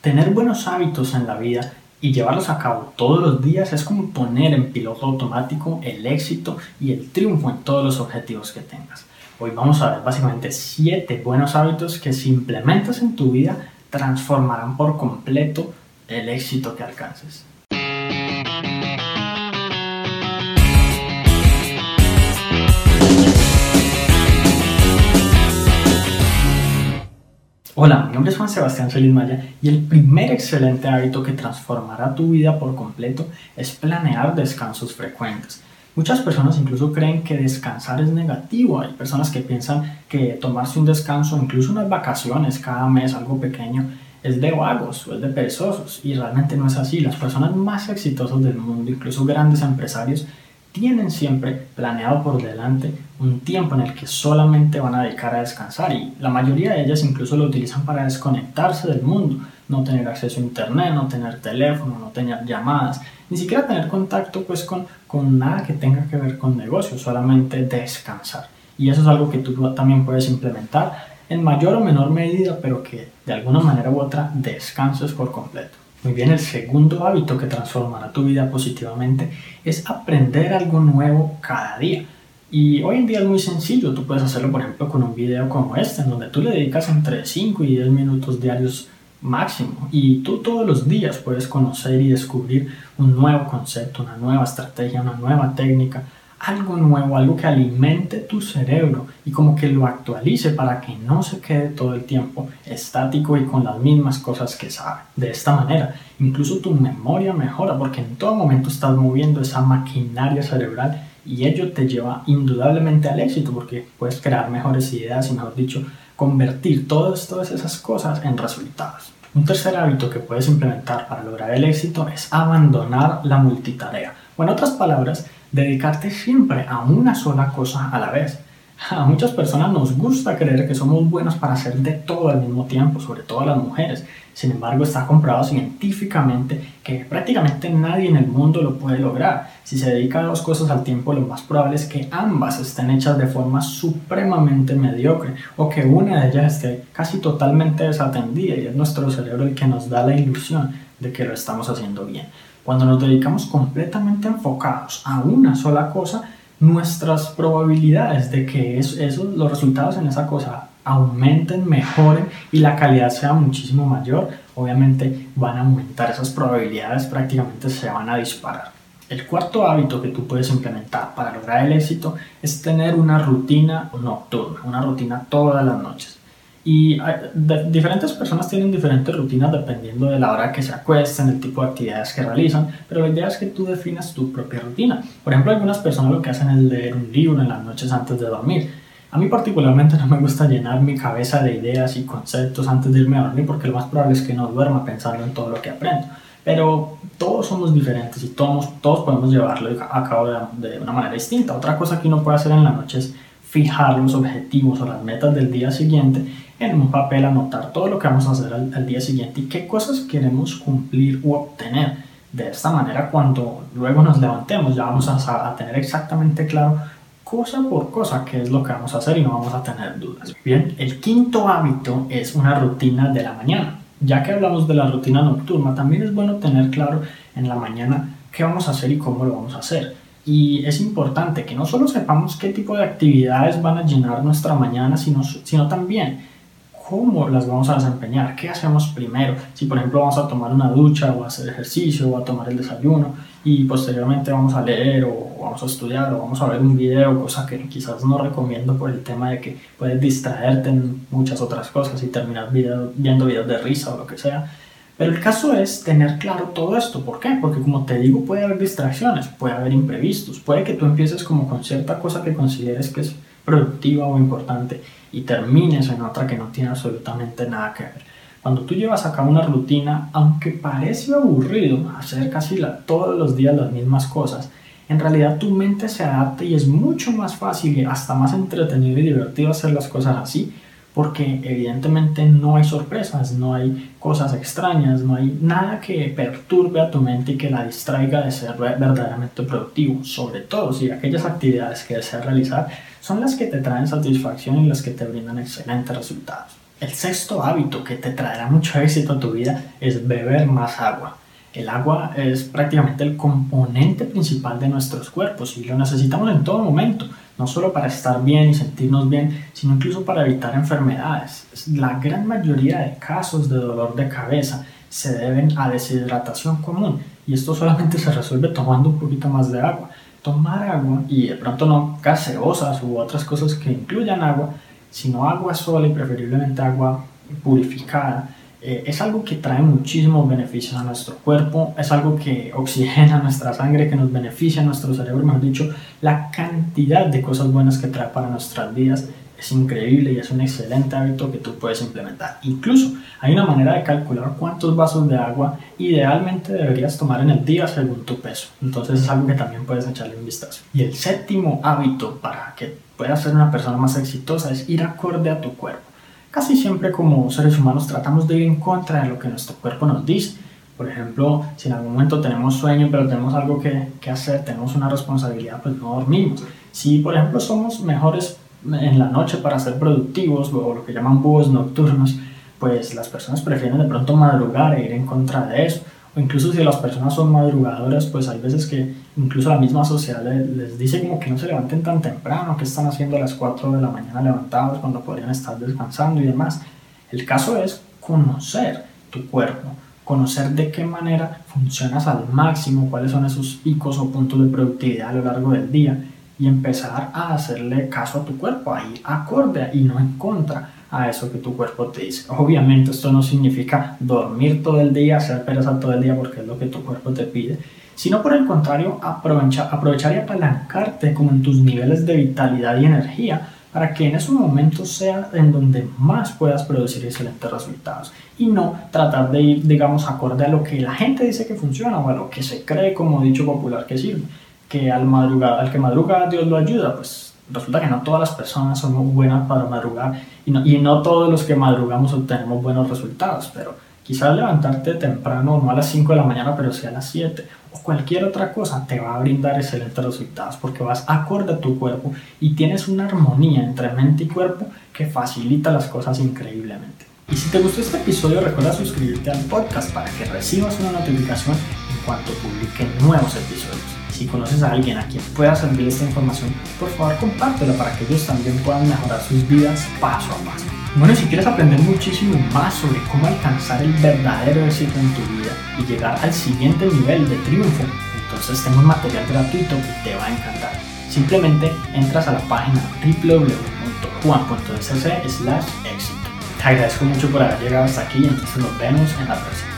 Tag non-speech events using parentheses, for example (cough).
Tener buenos hábitos en la vida y llevarlos a cabo todos los días es como poner en piloto automático el éxito y el triunfo en todos los objetivos que tengas. Hoy vamos a ver básicamente 7 buenos hábitos que si implementas en tu vida transformarán por completo el éxito que alcances. Hola, mi nombre es Juan Sebastián Solís Maya y el primer excelente hábito que transformará tu vida por completo es planear descansos frecuentes. Muchas personas incluso creen que descansar es negativo. Hay personas que piensan que tomarse un descanso, incluso unas vacaciones cada mes, algo pequeño, es de vagos o es de perezosos. Y realmente no es así. Las personas más exitosas del mundo, incluso grandes empresarios, tienen siempre planeado por delante un tiempo en el que solamente van a dedicar a descansar y la mayoría de ellas incluso lo utilizan para desconectarse del mundo, no tener acceso a internet, no tener teléfono, no tener llamadas, ni siquiera tener contacto pues con, con nada que tenga que ver con negocios, solamente descansar. Y eso es algo que tú también puedes implementar en mayor o menor medida, pero que de alguna manera u otra descanses por completo. Muy bien, el segundo hábito que transformará tu vida positivamente es aprender algo nuevo cada día. Y hoy en día es muy sencillo, tú puedes hacerlo por ejemplo con un video como este, en donde tú le dedicas entre 5 y 10 minutos diarios máximo. Y tú todos los días puedes conocer y descubrir un nuevo concepto, una nueva estrategia, una nueva técnica, algo nuevo, algo que alimente tu cerebro y como que lo actualice para que no se quede todo el tiempo estático y con las mismas cosas que sabe. De esta manera, incluso tu memoria mejora porque en todo momento estás moviendo esa maquinaria cerebral y ello te lleva indudablemente al éxito porque puedes crear mejores ideas y, mejor dicho, convertir todas, todas esas cosas en resultados. Un tercer hábito que puedes implementar para lograr el éxito es abandonar la multitarea. O en otras palabras, dedicarte siempre a una sola cosa a la vez. A muchas personas nos gusta creer que somos buenos para hacer de todo al mismo tiempo, sobre todo a las mujeres. Sin embargo, está comprobado científicamente que prácticamente nadie en el mundo lo puede lograr. Si se dedica a dos cosas al tiempo, lo más probable es que ambas estén hechas de forma supremamente mediocre o que una de ellas esté casi totalmente desatendida y es nuestro cerebro el que nos da la ilusión de que lo estamos haciendo bien. Cuando nos dedicamos completamente enfocados a una sola cosa, nuestras probabilidades de que eso, los resultados en esa cosa aumenten, mejoren y la calidad sea muchísimo mayor, obviamente van a aumentar esas probabilidades, prácticamente se van a disparar. El cuarto hábito que tú puedes implementar para lograr el éxito es tener una rutina nocturna, una rutina todas las noches. Y diferentes personas tienen diferentes rutinas dependiendo de la hora que se acuestan, el tipo de actividades que realizan, pero la idea es que tú definas tu propia rutina. Por ejemplo, algunas personas lo que hacen es leer un libro en las noches antes de dormir. A mí particularmente (laughs) no me gusta llenar mi cabeza de ideas y conceptos antes de irme a dormir porque lo más probable es que no duerma pensando en todo lo que aprendo. Pero todos somos diferentes y todos, todos podemos llevarlo a cabo de, de una manera distinta. Otra cosa que uno puede hacer en la noche es fijar los objetivos o las metas del día siguiente en un papel, anotar todo lo que vamos a hacer al, día siguiente y qué cosas queremos cumplir u obtener. De esta manera, cuando luego nos levantemos, ya vamos a, a tener exactamente claro cosa por cosa qué es lo que vamos a hacer y no vamos a tener dudas. Bien, el quinto hábito es una rutina de la mañana. Ya que hablamos de la rutina nocturna, también es bueno tener claro en la mañana qué vamos a hacer y cómo lo vamos a hacer. Y es importante que no solo sepamos qué tipo de actividades van a llenar nuestra mañana, sino, sino también cómo las vamos a desempeñar, qué hacemos primero, si por ejemplo vamos a tomar una ducha o a hacer ejercicio o a tomar el desayuno y posteriormente vamos a leer o vamos a estudiar o vamos a ver un video, cosa que quizás no recomiendo por el tema de que puedes distraerte en muchas otras cosas y terminar viendo videos de risa o lo que sea. Pero el caso es tener claro todo esto. ¿Por qué? Porque como te digo, puede haber distracciones, puede haber imprevistos, puede que tú empieces como con cierta cosa que consideres que es productiva o importante y termines en otra que no tiene absolutamente nada que ver. Cuando tú llevas a cabo una rutina, aunque parece aburrido hacer casi todos los días las mismas cosas, en realidad tu mente se adapta y es mucho más fácil y hasta más entretenido y divertido hacer las cosas así, porque evidentemente no hay sorpresas, no hay cosas extrañas, no hay nada que perturbe a tu mente y que la distraiga de ser verdaderamente productivo, sobre todo si aquellas actividades que deseas realizar son las que te traen satisfacción y las que te brindan excelentes resultados. El sexto hábito que te traerá mucho éxito a tu vida es beber más agua. El agua es prácticamente el componente principal de nuestros cuerpos y lo necesitamos en todo momento, no solo para estar bien y sentirnos bien, sino incluso para evitar enfermedades. La gran mayoría de casos de dolor de cabeza se deben a deshidratación común y esto solamente se resuelve tomando un poquito más de agua. Tomar agua y de pronto no gaseosas u otras cosas que incluyan agua sino agua sola y preferiblemente agua purificada, eh, es algo que trae muchísimos beneficios a nuestro cuerpo, es algo que oxigena nuestra sangre, que nos beneficia a nuestro cerebro, mejor dicho, la cantidad de cosas buenas que trae para nuestras vidas es increíble y es un excelente hábito que tú puedes implementar. Incluso hay una manera de calcular cuántos vasos de agua idealmente deberías tomar en el día según tu peso. Entonces es algo que también puedes echarle un vistazo. Y el séptimo hábito para que puedas ser una persona más exitosa es ir acorde a tu cuerpo. Casi siempre como seres humanos tratamos de ir en contra de lo que nuestro cuerpo nos dice. Por ejemplo, si en algún momento tenemos sueño pero tenemos algo que, que hacer, tenemos una responsabilidad, pues no dormimos. Si por ejemplo somos mejores en la noche para ser productivos o lo que llaman búhos nocturnos, pues las personas prefieren de pronto madrugar e ir en contra de eso. O incluso si las personas son madrugadoras, pues hay veces que incluso la misma sociedad les, dice como que no se levanten tan temprano, que están haciendo a las 4 de la mañana levantados cuando podrían estar descansando y demás. El caso es conocer tu cuerpo, conocer de qué manera funcionas al máximo, cuáles son esos picos o puntos de productividad a lo largo del día y empezar a hacerle caso a tu cuerpo, a ir acorde y no en contra a eso que tu cuerpo te dice. Obviamente esto no significa dormir todo el día, hacer pereza todo el día porque es lo que tu cuerpo te pide, sino por el contrario aprovechar, aprovechar y apalancarte como en tus niveles de vitalidad y energía para que en esos momentos sea en donde más puedas producir excelentes resultados. Y no tratar de ir, digamos, acorde a lo que la gente dice que funciona o a lo que se cree como dicho popular que sirve. Que al, madrugar, al que madruga Dios lo ayuda, pues resulta que no todas las personas son buenas para madrugar y no, y no todos los que madrugamos obtenemos buenos resultados, pero quizás levantarte temprano, no a las 5 de la mañana, pero sí a las 7 o cualquier otra cosa te va a brindar excelentes resultados porque vas acorde a tu cuerpo y tienes una armonía entre mente y cuerpo que facilita las cosas increíblemente. Y si te gustó este episodio, recuerda suscribirte al podcast para que recibas una notificación en cuanto publique nuevos episodios. Si conoces a alguien a quien pueda servir esta información, por favor compártela para que ellos también puedan mejorar sus vidas paso a paso. Bueno, si quieres aprender muchísimo más sobre cómo alcanzar el verdadero éxito en tu vida y llegar al siguiente nivel de triunfo, entonces tengo un material gratuito que te va a encantar. Simplemente entras a la página www.juan.sc/éxito. Te agradezco mucho por haber llegado hasta aquí y entonces nos vemos en la próxima.